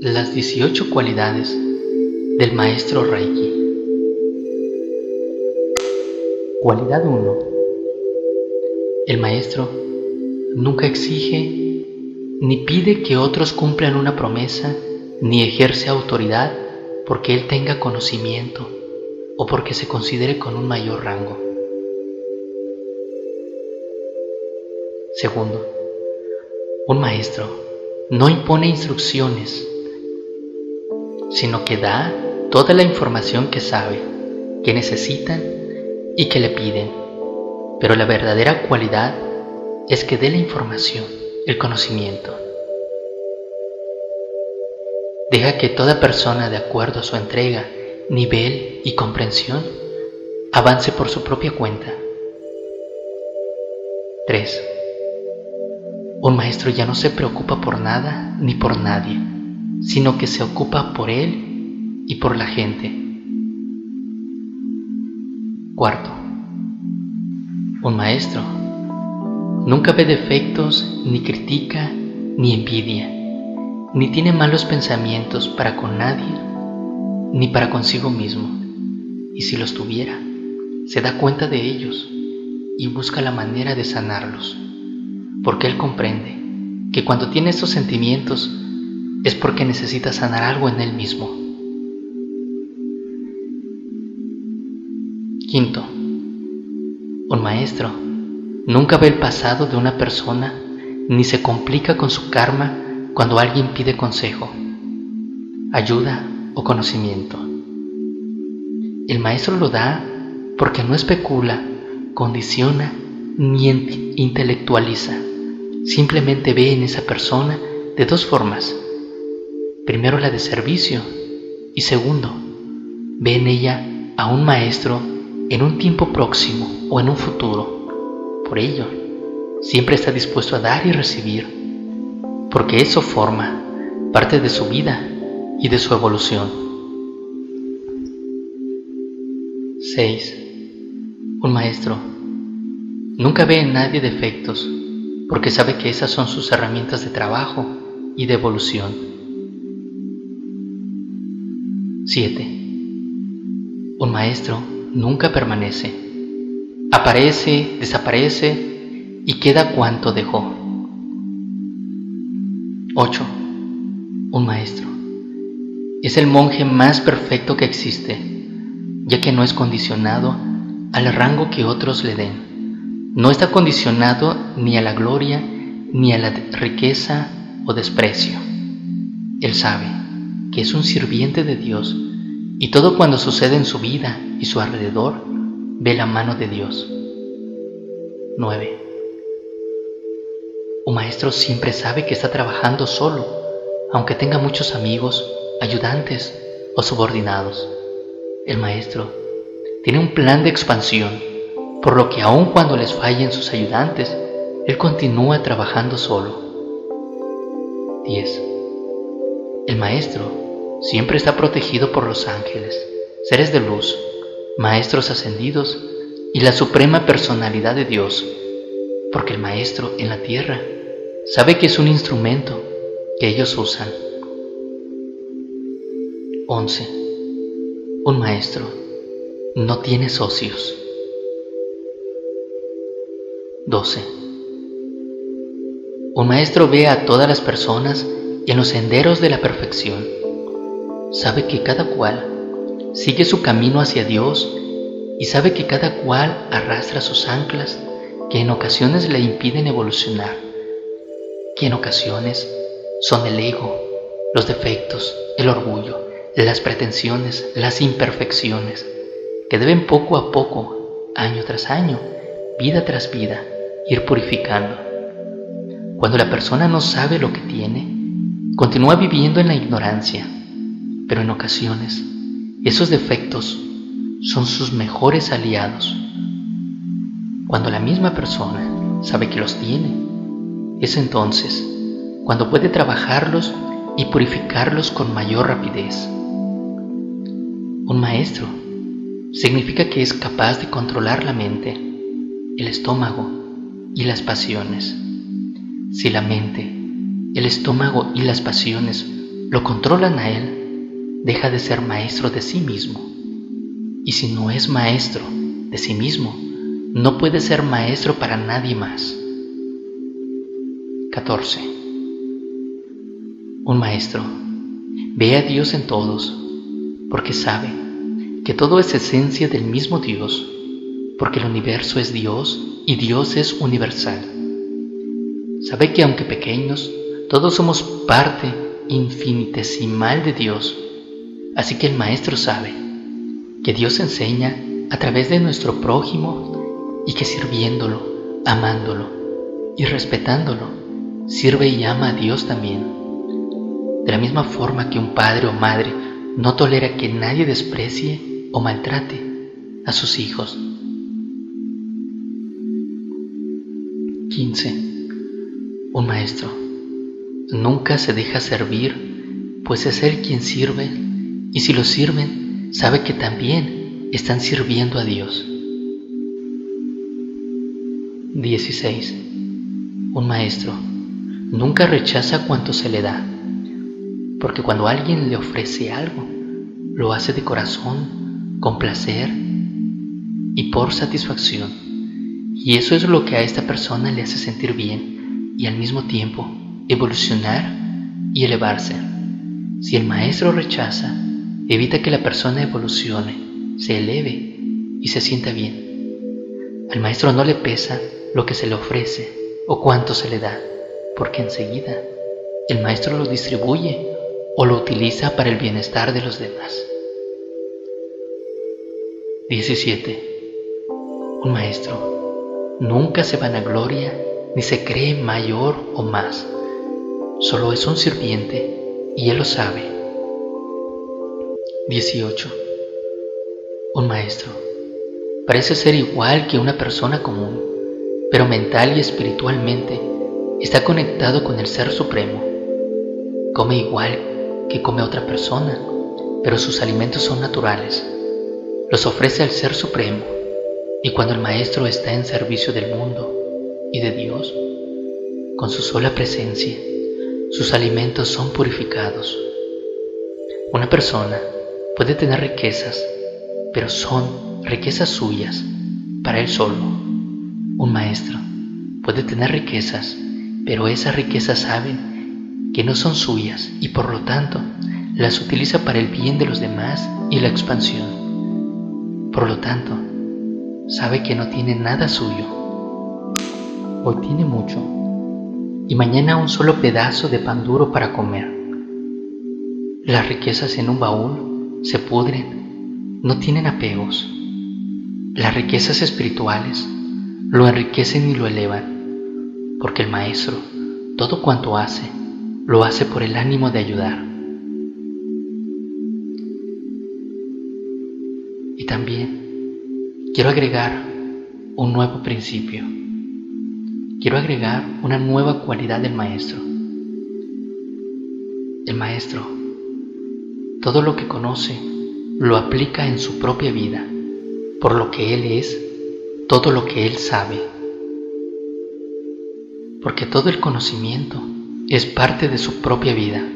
las 18 cualidades del maestro Reiki. Cualidad 1. El maestro nunca exige ni pide que otros cumplan una promesa ni ejerce autoridad porque él tenga conocimiento o porque se considere con un mayor rango. Segundo, un maestro no impone instrucciones, sino que da toda la información que sabe, que necesitan y que le piden. Pero la verdadera cualidad es que dé la información, el conocimiento. Deja que toda persona, de acuerdo a su entrega, nivel y comprensión, avance por su propia cuenta. 3. Un maestro ya no se preocupa por nada ni por nadie, sino que se ocupa por él y por la gente. Cuarto, un maestro nunca ve defectos, ni critica, ni envidia ni tiene malos pensamientos para con nadie, ni para consigo mismo, y si los tuviera, se da cuenta de ellos y busca la manera de sanarlos, porque él comprende que cuando tiene estos sentimientos es porque necesita sanar algo en él mismo. Quinto, un maestro nunca ve el pasado de una persona ni se complica con su karma cuando alguien pide consejo, ayuda o conocimiento. El maestro lo da porque no especula, condiciona ni intelectualiza. Simplemente ve en esa persona de dos formas. Primero la de servicio y segundo, ve en ella a un maestro en un tiempo próximo o en un futuro. Por ello, siempre está dispuesto a dar y recibir porque eso forma parte de su vida y de su evolución. 6. Un maestro nunca ve en nadie defectos porque sabe que esas son sus herramientas de trabajo y de evolución. 7. Un maestro nunca permanece, aparece, desaparece y queda cuanto dejó. 8. Un maestro. Es el monje más perfecto que existe, ya que no es condicionado al rango que otros le den. No está condicionado ni a la gloria, ni a la riqueza o desprecio. Él sabe es un sirviente de Dios y todo cuando sucede en su vida y su alrededor ve la mano de Dios. 9. Un maestro siempre sabe que está trabajando solo, aunque tenga muchos amigos, ayudantes o subordinados. El maestro tiene un plan de expansión, por lo que aun cuando les fallen sus ayudantes, él continúa trabajando solo. 10. El maestro siempre está protegido por los ángeles, seres de luz, maestros ascendidos y la suprema personalidad de Dios, porque el maestro en la tierra sabe que es un instrumento que ellos usan. 11. Un maestro no tiene socios. 12. Un maestro ve a todas las personas en los senderos de la perfección. Sabe que cada cual sigue su camino hacia Dios y sabe que cada cual arrastra sus anclas que en ocasiones le impiden evolucionar que en ocasiones son el ego, los defectos, el orgullo, las pretensiones, las imperfecciones, que deben poco a poco, año tras año, vida tras vida, ir purificando. Cuando la persona no sabe lo que tiene, continúa viviendo en la ignorancia, pero en ocasiones esos defectos son sus mejores aliados. Cuando la misma persona sabe que los tiene, es entonces cuando puede trabajarlos y purificarlos con mayor rapidez. Un maestro significa que es capaz de controlar la mente, el estómago y las pasiones. Si la mente, el estómago y las pasiones lo controlan a él, deja de ser maestro de sí mismo. Y si no es maestro de sí mismo, no puede ser maestro para nadie más. 14. Un maestro ve a Dios en todos porque sabe que todo es esencia del mismo Dios, porque el universo es Dios y Dios es universal. Sabe que aunque pequeños, todos somos parte infinitesimal de Dios, así que el Maestro sabe que Dios enseña a través de nuestro prójimo y que sirviéndolo, amándolo y respetándolo, sirve y ama a Dios también. De la misma forma que un padre o madre no tolera que nadie desprecie o maltrate a sus hijos. 15. Un maestro nunca se deja servir, pues es él quien sirve, y si lo sirven, sabe que también están sirviendo a Dios. 16. Un maestro nunca rechaza cuanto se le da, porque cuando alguien le ofrece algo, lo hace de corazón, con placer y por satisfacción. Y eso es lo que a esta persona le hace sentir bien y al mismo tiempo evolucionar y elevarse. Si el maestro rechaza, evita que la persona evolucione, se eleve y se sienta bien. Al maestro no le pesa lo que se le ofrece o cuánto se le da porque enseguida el maestro lo distribuye o lo utiliza para el bienestar de los demás. 17. Un maestro nunca se vanagloria ni se cree mayor o más, solo es un sirviente y él lo sabe. 18. Un maestro parece ser igual que una persona común, pero mental y espiritualmente está conectado con el Ser Supremo. Come igual que come otra persona, pero sus alimentos son naturales. Los ofrece al Ser Supremo y cuando el Maestro está en servicio del mundo y de Dios, con su sola presencia, sus alimentos son purificados. Una persona puede tener riquezas, pero son riquezas suyas, para él solo. Un maestro puede tener riquezas, pero esas riquezas saben que no son suyas y por lo tanto las utiliza para el bien de los demás y la expansión. Por lo tanto, sabe que no tiene nada suyo. Hoy tiene mucho y mañana un solo pedazo de pan duro para comer. Las riquezas en un baúl se pudren, no tienen apegos. Las riquezas espirituales lo enriquecen y lo elevan porque el Maestro, todo cuanto hace, lo hace por el ánimo de ayudar. Y también quiero agregar un nuevo principio. Quiero agregar una nueva cualidad del Maestro. El Maestro, todo lo que conoce, lo aplica en su propia vida, por lo que Él es, todo lo que Él sabe porque todo el conocimiento es parte de su propia vida.